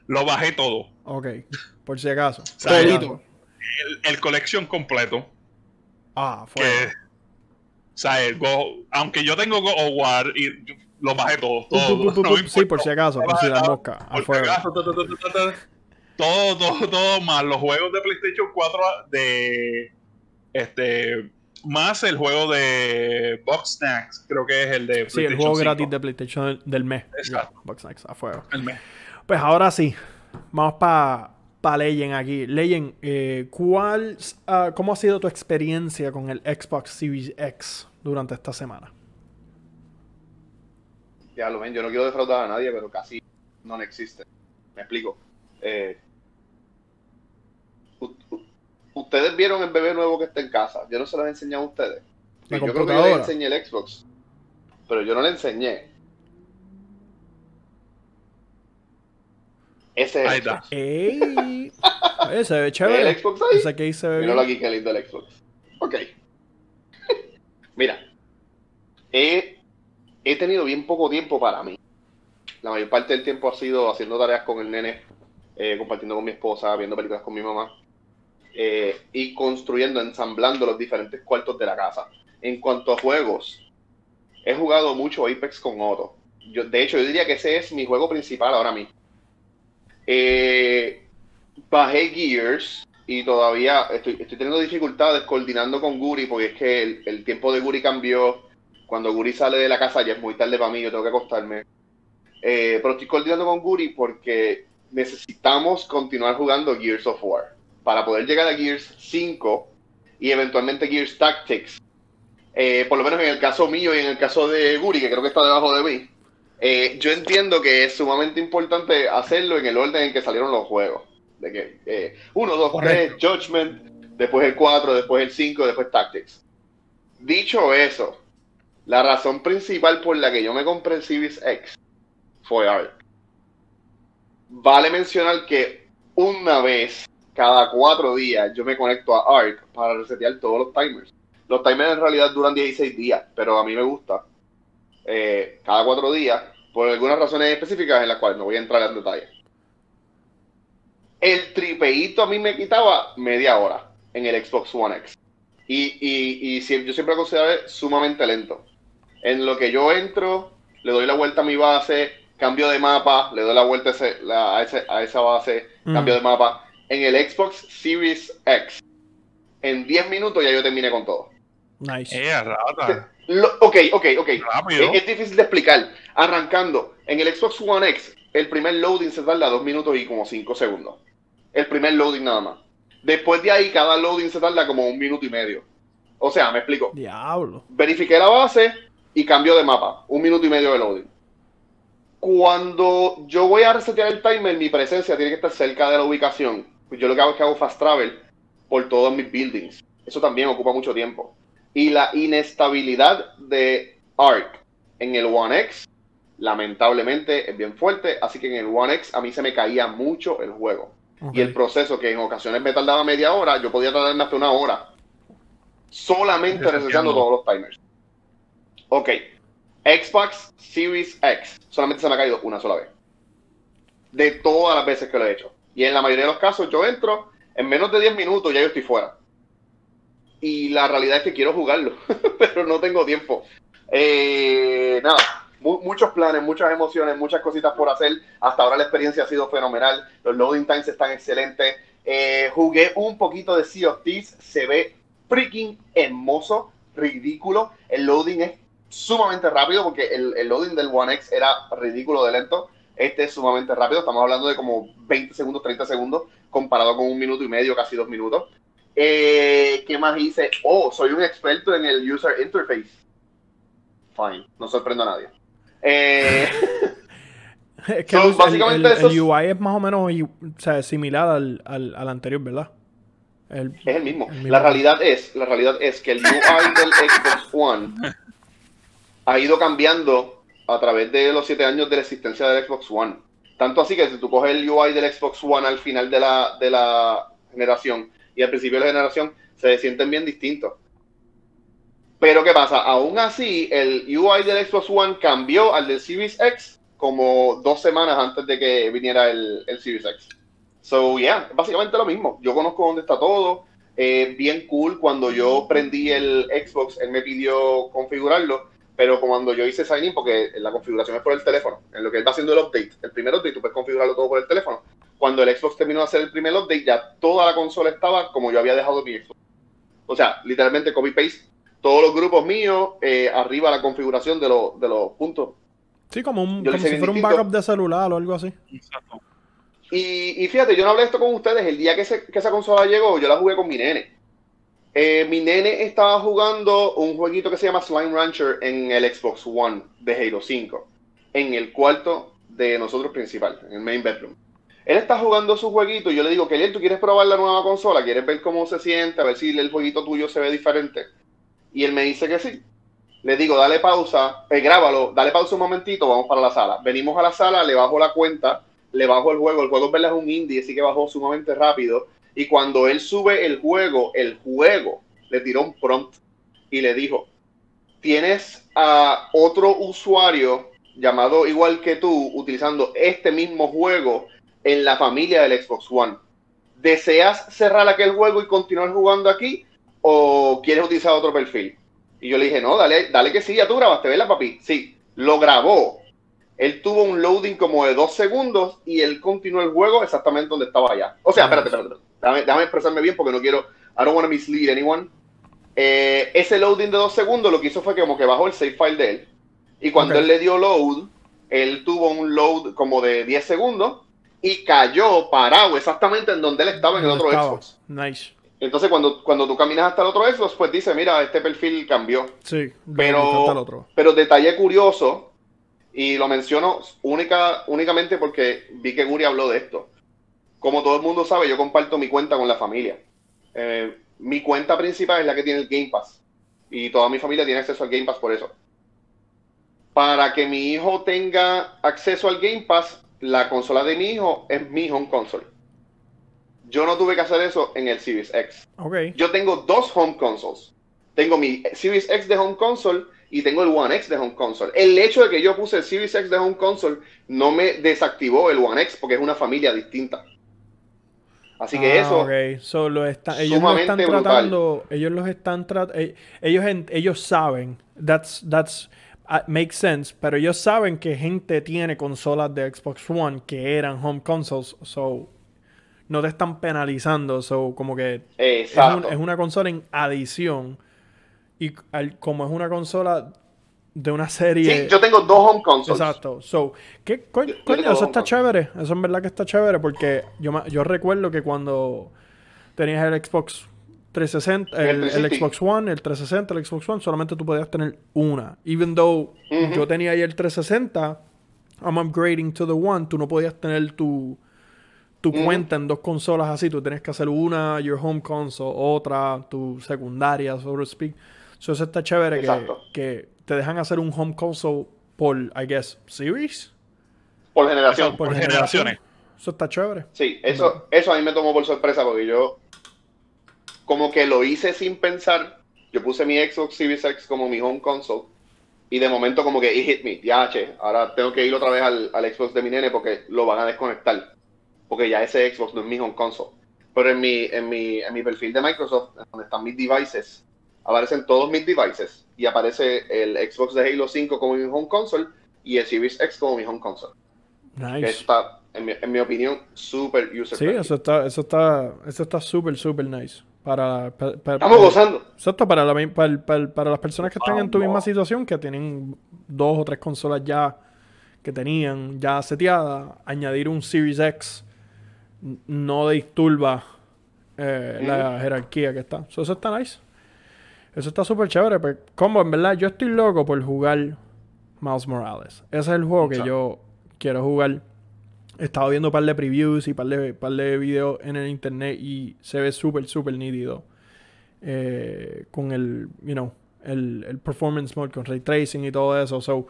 Lo bajé todo. Ok, por si acaso. sea, Todito. El, el colección completo. Ah, que fuego. o sea, el Go- aunque yo tengo Go of War y yo- lo bajé todo, todo, no sí, por si acaso, por si la mosca. A Por si fuego. Todo, todo, todo más los juegos de PlayStation 4 de este más el juego de Box Snacks, creo que es el de Sí, el PlayStation juego 5. gratis de PlayStation del, mes. Exacto. Box Snacks, a fuego. El mes. Pues ahora sí, vamos para pa Legend aquí. Legend, eh, ¿cuál, ah, ¿cómo ha sido tu experiencia con el Xbox Series X durante esta semana? Ya lo ven, yo no quiero defraudar a nadie, pero casi no existe. Me explico. Eh, ustedes vieron el bebé nuevo que está en casa. Yo no se los he enseñado a ustedes. La yo creo que yo les computadora. enseñé el Xbox, pero yo no le enseñé. Ese es Ahí el está. Xbox. ¡Ey! Oye, se ve ¿Ve chévere. el Xbox ahí? Ese case se ve Míralo bien. aquí, qué lindo el Xbox. Ok. Mira, he, he tenido bien poco tiempo para mí. La mayor parte del tiempo ha sido haciendo tareas con el nene, eh, compartiendo con mi esposa, viendo películas con mi mamá eh, y construyendo, ensamblando los diferentes cuartos de la casa. En cuanto a juegos, he jugado mucho Apex con Otto. Yo, de hecho, yo diría que ese es mi juego principal ahora mismo. Eh, bajé Gears y todavía estoy, estoy, teniendo dificultades coordinando con Guri porque es que el, el, tiempo de Guri cambió. Cuando Guri sale de la casa ya es muy tarde para mí, yo tengo que acostarme. Eh, pero estoy coordinando con Guri porque necesitamos continuar jugando Gears of War para poder llegar a Gears 5 y eventualmente Gears Tactics. Eh, por lo menos en el caso mío y en el caso de Guri, que creo que está debajo de mí, eh, yo entiendo que es sumamente importante hacerlo en el orden en que salieron los juegos. De que 1, 2, 3, Judgment, después el 4, después el 5, después Tactics. Dicho eso, la razón principal por la que yo me compré el Series X fue Ark. Vale mencionar que una vez cada cuatro días yo me conecto a Arc para resetear todos los timers. Los timers en realidad duran 16 días, pero a mí me gusta. Eh, cada cuatro días, por algunas razones específicas en las cuales no voy a entrar en detalle. El tripeíto a mí me quitaba media hora en el Xbox One X. Y, y, y yo siempre consideré sumamente lento. En lo que yo entro, le doy la vuelta a mi base, cambio de mapa, le doy la vuelta a, ese, a, ese, a esa base, mm. cambio de mapa. En el Xbox Series X, en 10 minutos ya yo terminé con todo. Nice. Eh, rata. Lo, ok, ok, ok. Es, es, difícil de explicar. Arrancando, en el Xbox One X, el primer loading se tarda 2 minutos y como 5 segundos. El primer loading nada más. Después de ahí, cada loading se tarda como un minuto y medio. O sea, me explico. Diablo. Verifiqué la base y cambio de mapa. Un minuto y medio de loading. Cuando yo voy a resetear el timer, mi presencia tiene que estar cerca de la ubicación. Pues yo lo que hago es que hago fast travel por todos mis buildings. Eso también ocupa mucho tiempo. Y la inestabilidad de ARC en el One X, lamentablemente, es bien fuerte. Así que en el One X a mí se me caía mucho el juego. Okay. Y el proceso que en ocasiones me tardaba media hora, yo podía tardarme hasta una hora. Solamente reseteando todos los timers. Ok. Xbox Series X solamente se me ha caído una sola vez. De todas las veces que lo he hecho. Y en la mayoría de los casos yo entro, en menos de 10 minutos ya yo estoy fuera. Y la realidad es que quiero jugarlo, pero no tengo tiempo. Eh, nada, muchos planes, muchas emociones, muchas cositas por hacer. Hasta ahora la experiencia ha sido fenomenal. Los loading times están excelentes. Eh, jugué un poquito de Sea of Thieves. Se ve freaking hermoso, ridículo. El loading es sumamente rápido porque el, el, loading del One X era ridículo de lento. Este es sumamente rápido, estamos hablando de como 20 segundos, 30 segundos, comparado con un minuto y medio, casi dos minutos. Eh, ¿Qué más hice? Oh, soy un experto en el user interface. Fine, no sorprendo a nadie. Eh, es que so, el, básicamente el, el, el, UI es más o menos o sea, similar al, al, al anterior, ¿verdad? El, es el mismo. mismo. La realidad es, la realidad es que el UI del Xbox One ha ido cambiando a través de los siete años de la existencia del Xbox One. Tanto así que si tú coges el UI del Xbox One al final de la, de la generación y al principio de la generación, se sienten bien distintos. Pero ¿qué pasa? Aún así, el UI del Xbox One cambió al del Series X como dos semanas antes de que viniera el, Series X. So, yeah, básicamente lo mismo. Yo conozco dónde está todo. Eh, bien cool. Cuando yo prendí el Xbox, él me pidió configurarlo pero cuando yo hice sign in, porque la configuración es por el teléfono, en lo que él va haciendo el update, el primer update, tú puedes configurarlo todo por el teléfono. Cuando el Xbox terminó de hacer el primer update, ya toda la consola estaba como yo había dejado mi Xbox. O sea, literalmente copy-paste todos los grupos míos, eh, arriba la configuración de, lo, de los puntos. Sí, como, un, como si fuera un backup de celular o algo así. Exacto. Y, y, fíjate, yo no hablé esto con ustedes, el día que, se, que esa consola llegó, yo la jugué con mi nene. Eh, mi nene estaba jugando un jueguito que se llama Slime Rancher en el Xbox One de Halo 5, en el cuarto de nosotros principal, en el main bedroom. Él está jugando su jueguito y yo le digo, Kelly, ¿tú quieres probar la nueva consola? ¿Quieres ver cómo se siente? A ver si el jueguito tuyo se ve diferente. Y él me dice que sí. Le digo, dale pausa, eh, grábalo, dale pausa un momentito, vamos para la sala. Venimos a la sala, le bajo la cuenta, le bajo el juego. El juego en verdad es un indie, así que bajó sumamente rápido y cuando él sube el juego, el juego le tiró un prompt y le dijo, tienes a otro usuario llamado igual que tú utilizando este mismo juego en la familia del Xbox One. ¿Deseas cerrar aquel juego y continuar jugando aquí o quieres utilizar otro perfil? Y yo le dije, no, dale, dale que sí, ya tú grabaste, ¿verdad, papi? Sí, lo grabó él tuvo un loading como de dos segundos y él continuó el juego exactamente donde estaba allá. O sea, espérate, espérate, espérate. Déjame, expresarme bien porque no quiero, I don't want to mislead anyone. Eh, ese loading de dos segundos lo que hizo fue que como que bajó el save file de él. Y cuando él le dio load, él tuvo un load como de 10 segundos y cayó parado exactamente en donde él estaba en el otro Xbox. Nice. Entonces cuando, cuando tú caminas hasta el otro Xbox, pues dice, mira, este perfil cambió. Sí, pero, pero detalle curioso, y lo menciono única, únicamente porque vi que Guri habló de esto. Como todo el mundo sabe, yo comparto mi cuenta con la familia. Eh, mi cuenta principal es la que tiene el Game Pass. Y toda mi familia tiene acceso al Game Pass por eso. Para que mi hijo tenga acceso al Game Pass, la consola de mi hijo es mi home console. Yo no tuve que hacer eso en el Series X. Okay. Yo tengo dos home consoles. Tengo mi Series X de home console y tengo el One X de home console. El hecho de que yo puse el Series X de home console no me desactivó el One X porque es una familia distinta. Así que ah, eso. Okay. So, lo está, ellos lo están tratando. Ellos los están tratando. Eh, ellos, ellos saben. That's, that's uh, makes sense. Pero ellos saben que gente tiene consolas de Xbox One que eran home consoles. So no te están penalizando. So, como que es, es, una consola en adición. Y como es una consola de una serie. Sí, yo tengo dos home consoles. Exacto. So, ¿qué coño? eso está chévere. Eso en verdad que está chévere porque yo, yo recuerdo que cuando tenías el Xbox 360, el, Xbox One, el 360, el Xbox One, solamente tú podías tener una. Even though yo tenía ahí el 360, I'm upgrading to the One, tú no podías tener tu, tu cuenta en dos consolas así. Tú tenías que hacer una, your home console, otra, tu secundaria, so to speak. So, eso está chévere que, que te dejan hacer un home console por, I guess, series. Por generación. Por, generaciones. Eso está chévere. Sí, eso, eso a mí me tomó por sorpresa porque yo como que lo hice sin pensar. Yo puse mi Xbox Series X como mi home console y de momento como que it hit me, ya che, ahora tengo que ir otra vez al, al, Xbox de mi nene porque lo van a desconectar. Porque ya ese Xbox no es mi home console. Pero en mi, en mi, en mi perfil de Microsoft, donde están mis devices, aparecen todos mis devices y aparece el Xbox de Halo 5 como mi home console y el Series X como mi home console. Nice. Eso está, en mi, en mi opinión, súper user Sí, eso está, eso está, eso está súper, súper nice. Para, Estamos gozando. Exacto, para, la, para, para, las personas que están en tu misma situación, que tienen dos o tres consolas ya que tenían ya seteadas, añadir un Series X no disturba eh, la jerarquía que está. eso está nice. Eso está súper chévere. Pero, pues, como en verdad, yo estoy loco por jugar Mouse Morales. Ese es el juego que yo quiero jugar. He estado viendo un par de previews y un par de, par de videos en el internet y se ve súper, súper nítido. Eh, con el, you know, el, el, performance mode, con ray tracing y todo eso. So,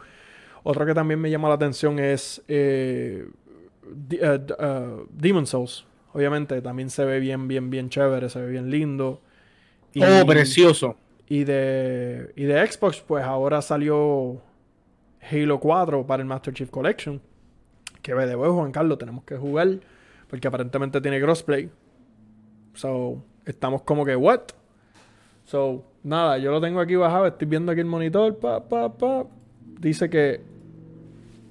otro que también me llama la atención es eh, uh, uh, Demon Souls. Obviamente también se ve bien, bien, bien chévere, se ve bien lindo. oh, precioso. Y de, y de Xbox, pues ahora salió Halo 4 para el Master Chief Collection. Que ve de huevo, Juan Carlos, tenemos que jugar. Porque aparentemente tiene crossplay. So, estamos como que, ¿what? So, nada, yo lo tengo aquí bajado, estoy viendo aquí el monitor, pa, pa, pa. Dice que.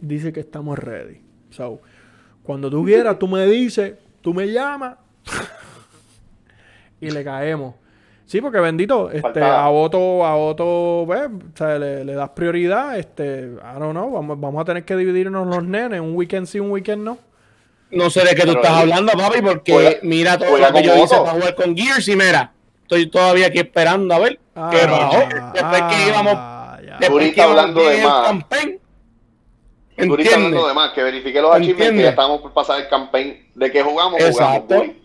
Dice que estamos ready. So, cuando tú quieras, tú me dices, tú me llamas. y le caemos. Sí, porque bendito, este, a Otto, a Otto, pues, o sea, le, das prioridad, este, I don't know, vamos, vamos a tener que dividirnos los nenes, un weekend sí, un weekend no. No sé de qué tú estás hablando, papi, porque mira todo lo que yo hice para jugar con Gears y mira, estoy todavía aquí esperando a ver ah, qué pasó. Después que íbamos, ah, después que hablando de más. Campaign, hablando de más, que verifique los archivos que ya estamos por pasar el campaign de que jugamos, Exacto. jugamos.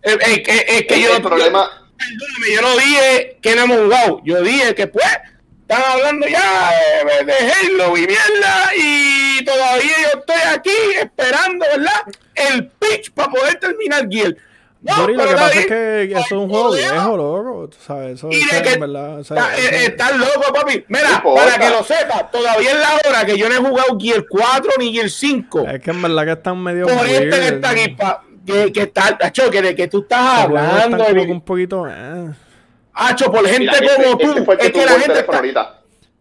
Es, es, es, que yo el problema perdóname, yo no dije que no hemos jugado. Yo dije que pues están hablando ya de, Halo y mierda y todavía yo estoy aquí esperando, ¿verdad? El pitch para poder terminar Gear. No, lo que pasa es que eso es un juego viejo, loco. ¿sabes? Eso y de que verdad. Estás loco, papi. Mira, para que lo sepas, todavía es la hora que yo no he jugado Gear 4 ni Gear 5. Es que en verdad que están medio. Por este que está aquí, pa, que, que está, Acho, que de que tú estás hablando. De... un poquito. Eh. Acho, por gente como tú. es que la gente está,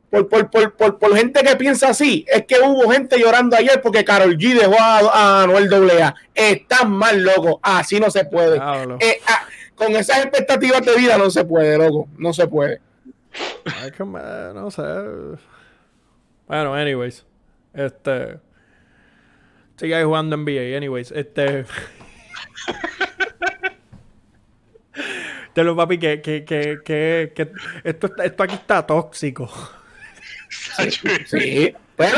por, por, por, por, por gente que piensa así, es que hubo gente llorando ayer porque Carol G dejó a, a Noel AA. Están mal, loco. Así no se puede. Eh, ah, con esas expectativas de vida no se puede, loco. No se puede. Ay, que me, no sé. Bueno, anyways. Este. Sigue jugando NBA, anyways. Este. Te lo papi, que, que, que, que, esto, esto aquí está tóxico. Sí, pero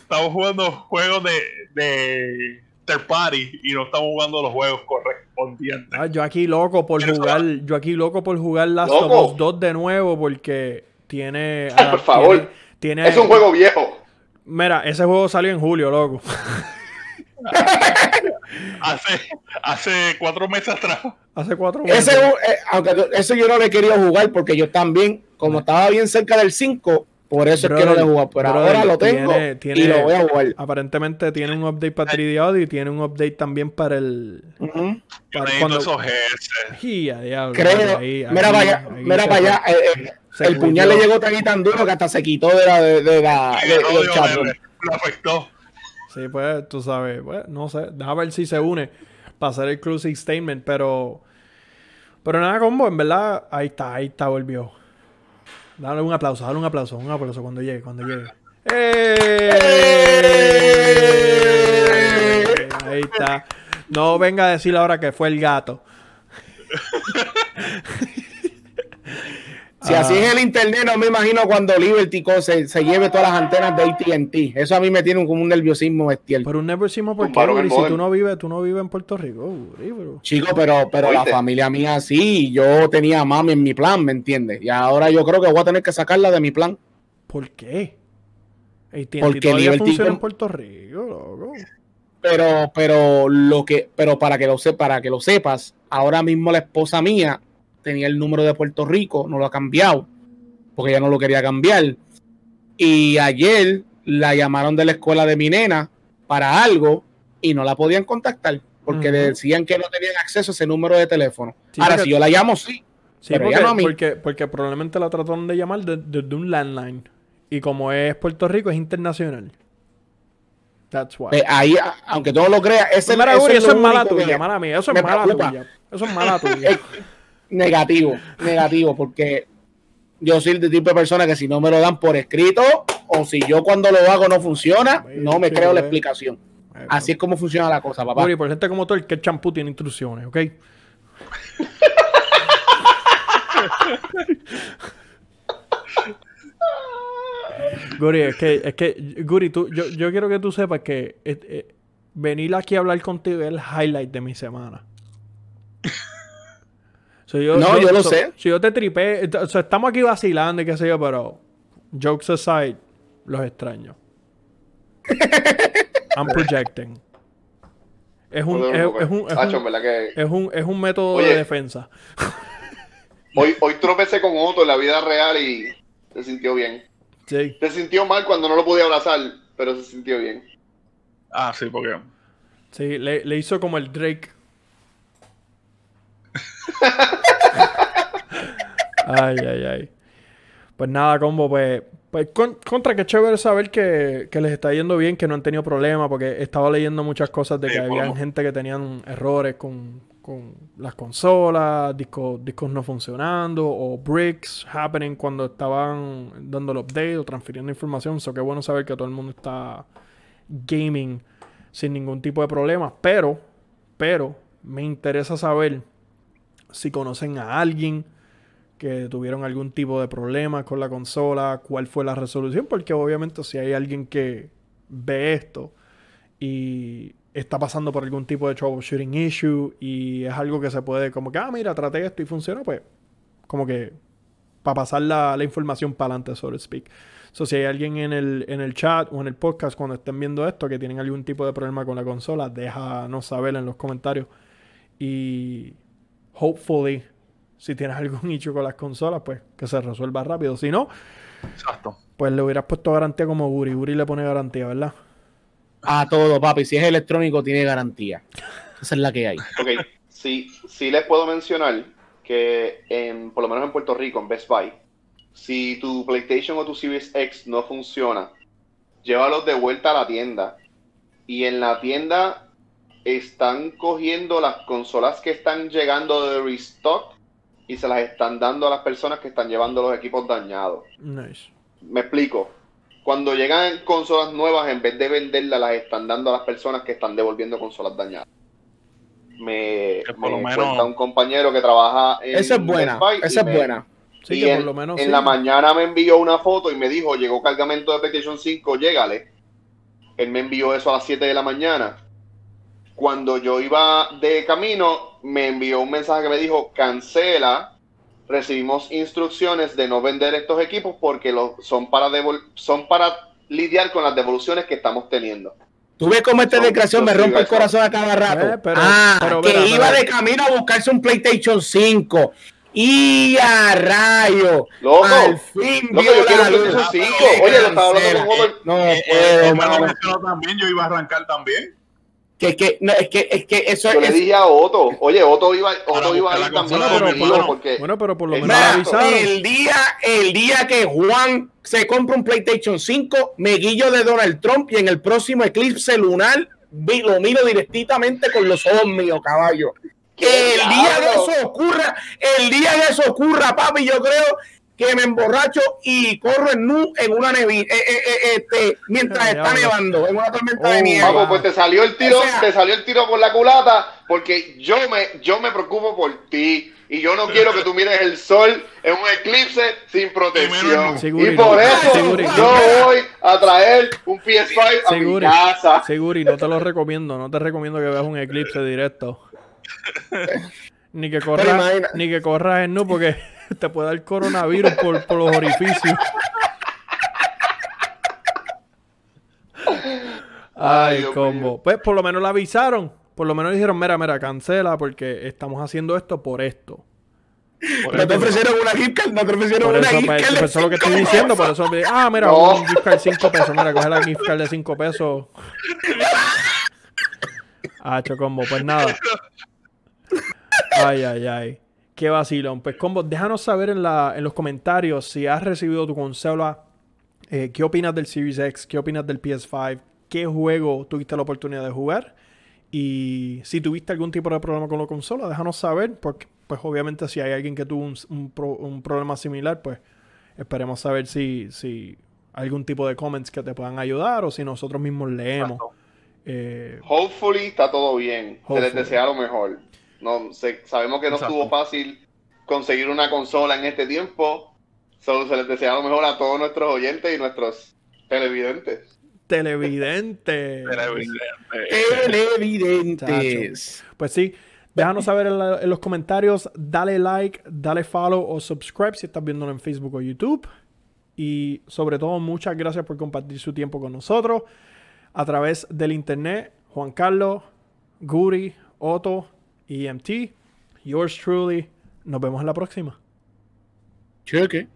estamos jugando juegos de, de third party y no estamos jugando los juegos correspondientes. Ah, yo aquí loco por jugar, yo aquí loco por jugar Last of Us 2 de nuevo porque tiene. Ah, por favor. Tiene, es un juego viejo. Mira, ese juego salió en julio, loco. hace, hace cuatro meses atrás. Hace cuatro meses. Ese, eh, aunque ese yo no le quería jugar porque yo también, como estaba bien cerca del 5, por eso es que no le juego. Pero ahora lo tengo y lo voy a jugar. Aparentemente tiene un update para 3D y tiene un update también para el. para cuando... esos Creo. mira para allá. Mira para allá. el puñal le llegó tan y tan duro que hasta se quitó de la. De, de la lo afectó. Sí, pues tú sabes. Pues, no sé. Deja ver si se une para hacer el closing statement. Pero. Pero nada, combo. En verdad, ahí está. Ahí está, volvió. Dale un aplauso, dale un aplauso, un aplauso cuando llegue, cuando llegue. ¡Eh! Ahí está. No venga a decir ahora que fue el gato. Si así es el internet, no me imagino cuando Liberty se, se lleve todas las antenas de AT&T. Eso a mí me tiene como un nerviosismo bestial. Pero un nerviosismo porque si tú no vives, tú no vives en Puerto Rico. Chico, pero, pero la familia mía sí. Yo tenía a mami en mi plan, ¿me entiendes? Y ahora yo creo que voy a tener que sacarla de mi plan. ¿Por qué? AT&T porque Liberty funciona en Puerto Rico, loco. Pero, pero lo que, pero para que lo para que lo sepas, ahora mismo la esposa mía tenía el número de Puerto Rico, no lo ha cambiado, porque ya no lo quería cambiar. Y ayer la llamaron de la escuela de mi nena para algo y no la podían contactar porque le decían que no tenían acceso a ese número de teléfono. Ahora, si yo la llamo, sí. Sí, porque, porque, probablemente la trataron de llamar desde un landline. Y como es Puerto Rico, es internacional. That's why. Eh, ahí, aunque todo lo crea, ese, pues eso, es mala tuya, mala mía. Eso es mala tuya. Eso es mala tuya. Negativo, negativo, porque yo soy el tipo de persona que si no me lo dan por escrito o si yo cuando lo hago no funciona, no me creo la explicación. Así es como funciona la cosa, papá. Y por gente como tú, el que champú tiene instrucciones, ¿ok? Guri, es que, es que, Guri, tú, yo, yo quiero que tú sepas que eh, eh, venir aquí a hablar contigo es el highlight de mi semana no, yo, lo sé. Si yo te tripé, estamos aquí vacilando y qué sé yo, pero jokes aside, los extraño. I'm projecting. Es un, es, un, es, un, es, un, método de defensa. hoy, hoy tropecé con Otto en la vida real y se sintió bien. Sí. Se sintió mal cuando no lo podía abrazar, pero se sintió bien. Ah, sí, porque. Sí, le, le hizo como el Drake ay, ay, ay. Pues nada, combo, pues, pues contra que chévere saber que, les está yendo bien, que no han tenido problemas, porque estaba leyendo muchas cosas de que había gente que tenían errores con, las consolas, discos, discos no funcionando, o bricks happening cuando estaban dando el update o transfiriendo información. So que bueno saber que todo el mundo está gaming sin ningún tipo de problemas. Pero, pero, me interesa saber si conocen a alguien que tuvieron algún tipo de problema con la consola, cuál fue la resolución, porque obviamente si hay alguien que ve esto y está pasando por algún tipo de troubleshooting issue y es algo que se puede como que, ah, mira, traté esto y funciona, pues como que para pasar la, información para adelante, so to speak. So, si hay alguien en el, en el chat o en el podcast cuando estén viendo esto que tienen algún tipo de problema con la consola, déjanos saber en los comentarios. Y hopefully, si tienes algún nicho con las consolas, pues que se resuelva rápido. Si no, pues le hubieras puesto garantía como Guri. Guri le pone garantía, ¿verdad? A todo, papi. Si es electrónico, tiene garantía. Esa es la que hay. Ok, sí, sí les puedo mencionar que en, por lo menos en Puerto Rico, en Best Buy, si tu PlayStation o tu Series X no funciona, llévalos de vuelta a la tienda. Y en la tienda están cogiendo las consolas que están llegando de restock y se las están dando a las personas que están llevando los equipos dañados. Nice. Me explico. Cuando llegan consolas nuevas, en vez de venderlas, las están dando a las personas que están devolviendo consolas dañadas. Me, me menos- cuenta un compañero que trabaja en Esa es buena, esa es me- buena. Sí, y que en, por lo menos en sí. la mañana me envió una foto y me dijo, llegó cargamento de PlayStation 5, llégale. Él me envió eso a las 7 de la mañana. Cuando yo iba de camino, me envió un mensaje que me dijo, cancela. Recibimos instrucciones de no vender estos equipos porque los, son, para devol- son para lidiar con las devoluciones que estamos teniendo. Tú ves cómo esta yo me rompe el corazón a cada rato. Eh, pero- ah, pero que iba pero- de camino a buscarse un PlayStation 5. Y a rayo. Loco, al fin loco, vio yo quiero la un luz. PlayStation 5. Que Oye, lo estaba hablando con Robert. No Eh, puedo, mano. mencionó también, yo iba a arrancar también. Que, que, no, es que, es que eso Yo le es. dije a Otto, oye, Otto iba, Otto iba a ir también de conmigo Nintendo. porque Bueno, pero por lo menos avisaron. el día, el día que Juan se compra un PlayStation 5, me guillo de Donald Trump y en el próximo eclipse lunar vi- lo miro directamente con los ojos míos, caballo. ¿Qué El día que diablo? eso ocurra, el día que eso ocurra, papi, yo creo que me emborracho y corro en nu en una nevi, eh, eh, eh, este, mientras está nevando, en una tormenta Oh, de nieve. Vamos, pues te salió el tiro, O sea- te salió el tiro por la culata, porque yo me, yo me preocupo por ti y yo no quiero que tú mires el sol en un eclipse sin protección. Seguro, y por no. eso Seguro, yo no. voy a traer un PS5 a mi Seguri, casa. Seguri, no te lo recomiendo. No te recomiendo que veas un eclipse directo. Ni que corras, ni que corras en nu porque te puede dar coronavirus por, por los orificios. Ay, combo. mío. Pues por lo menos la avisaron. Por lo menos dijeron, mira, mira, cancela porque estamos haciendo esto por esto. No te ofrecieron una gift card, no te ofrecieron Por una eso, gift pues, card. eso es lo que estoy diciendo. Por eso, me- ah, mira, No. un gift card 5 pesos. Mira, coge la gift card de 5 pesos. Ah, combo, pues nada. Ay, ay, ay. Qué vacilón. Pues, combo, déjanos saber en, la, en los comentarios si has recibido tu consola. eh, ¿Qué opinas del Series X? ¿Qué opinas del PS5? ¿Qué juego tuviste la oportunidad de jugar? Y si tuviste algún tipo de problema con la consola, déjanos saber. Porque, pues, obviamente, si hay alguien que tuvo un, un pro- un problema similar, pues esperemos saber si, si algún tipo de comments que te puedan ayudar o si nosotros mismos leemos. Eh, Hopefully está todo bien. Se les Hopefully. desea lo mejor. No, sabemos que no Exacto. estuvo fácil conseguir una consola en este tiempo. Solo se les desea lo mejor a todos nuestros oyentes y nuestros televidentes. televidente. Televidentes. Pues sí, déjanos saber en, la- en los comentarios, dale like, dale follow o subscribe si estás viéndolo en Facebook o YouTube. Y sobre todo, muchas gracias por compartir su tiempo con nosotros a través del internet. Juan Carlos, Guri, Otto, EMT, yours truly. Nos vemos en la próxima. Cheque.